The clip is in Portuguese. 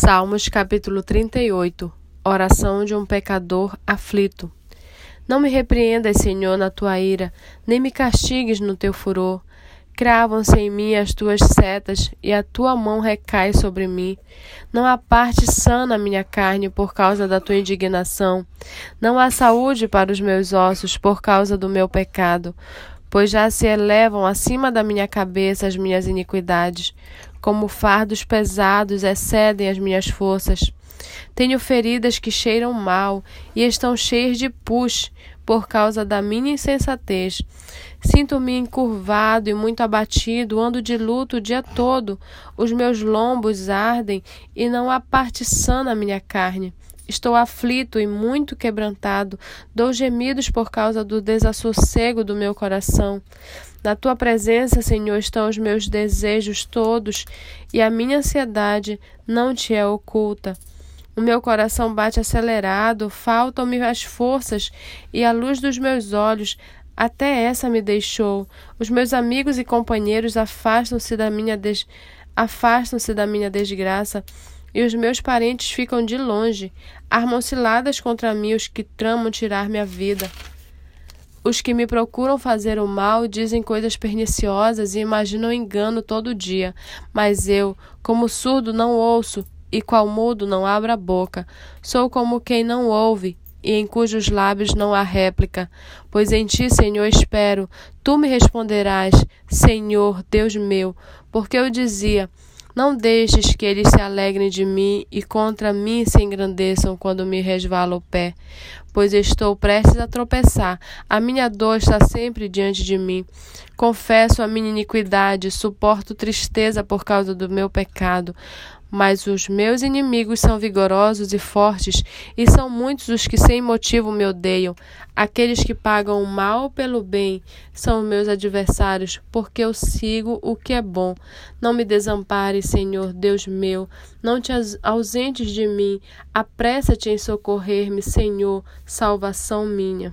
Salmos capítulo 38 Oração de um pecador aflito. Não me repreendas, Senhor, na tua ira, nem me castigues no teu furor. Cravam-se em mim as tuas setas, e a tua mão recai sobre mim. Não há parte sã na minha carne por causa da tua indignação. Não há saúde para os meus ossos por causa do meu pecado pois já se elevam acima da minha cabeça as minhas iniquidades, como fardos pesados excedem as minhas forças. Tenho feridas que cheiram mal e estão cheias de pus por causa da minha insensatez. Sinto-me encurvado e muito abatido, ando de luto o dia todo. Os meus lombos ardem e não há parte sã na minha carne. Estou aflito e muito quebrantado, dou gemidos por causa do desassossego do meu coração. Na tua presença, Senhor, estão os meus desejos todos, e a minha ansiedade não te é oculta. O meu coração bate acelerado, faltam-me as forças, e a luz dos meus olhos até essa me deixou. Os meus amigos e companheiros afastam-se da minha des... afastam-se da minha desgraça e os meus parentes ficam de longe. Armam ciladas contra mim os que tramam tirar minha vida. Os que me procuram fazer o mal dizem coisas perniciosas e imaginam engano todo dia. Mas eu, como surdo, não ouço, e qual mudo não abro a boca. Sou como quem não ouve, e em cujos lábios não há réplica. Pois em ti, Senhor, espero. Tu me responderás, Senhor, Deus meu, porque eu dizia: não deixes que eles se alegrem de mim e contra mim se engrandeçam quando me resvala o pé, pois estou prestes a tropeçar. A minha dor está sempre diante de mim. Confesso a minha iniquidade, suporto tristeza por causa do meu pecado. Mas os meus inimigos são vigorosos e fortes, e são muitos os que sem motivo me odeiam. Aqueles que pagam o mal pelo bem são meus adversários, porque eu sigo o que é bom. Não me desampares, Senhor, Deus meu, não te ausentes de mim. Apressa-te em socorrer-me, Senhor, salvação minha.